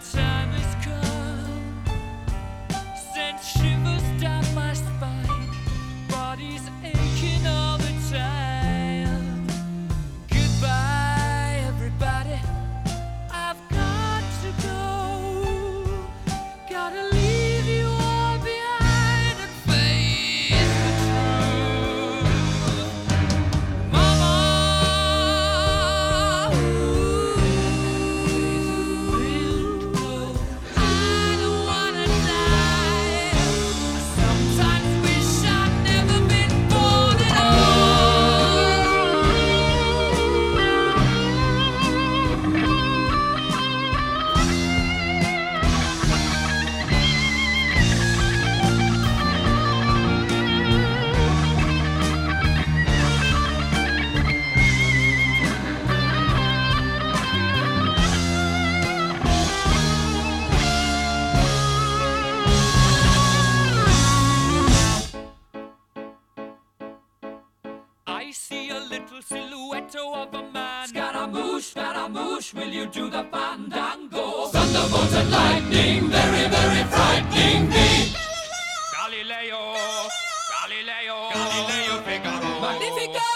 time Scaramouche, Scaramouche, will you do the fandango? Thunderbolt and lightning, very, very frightening me. Galileo, Galileo, Galileo Figaro. Magnifico!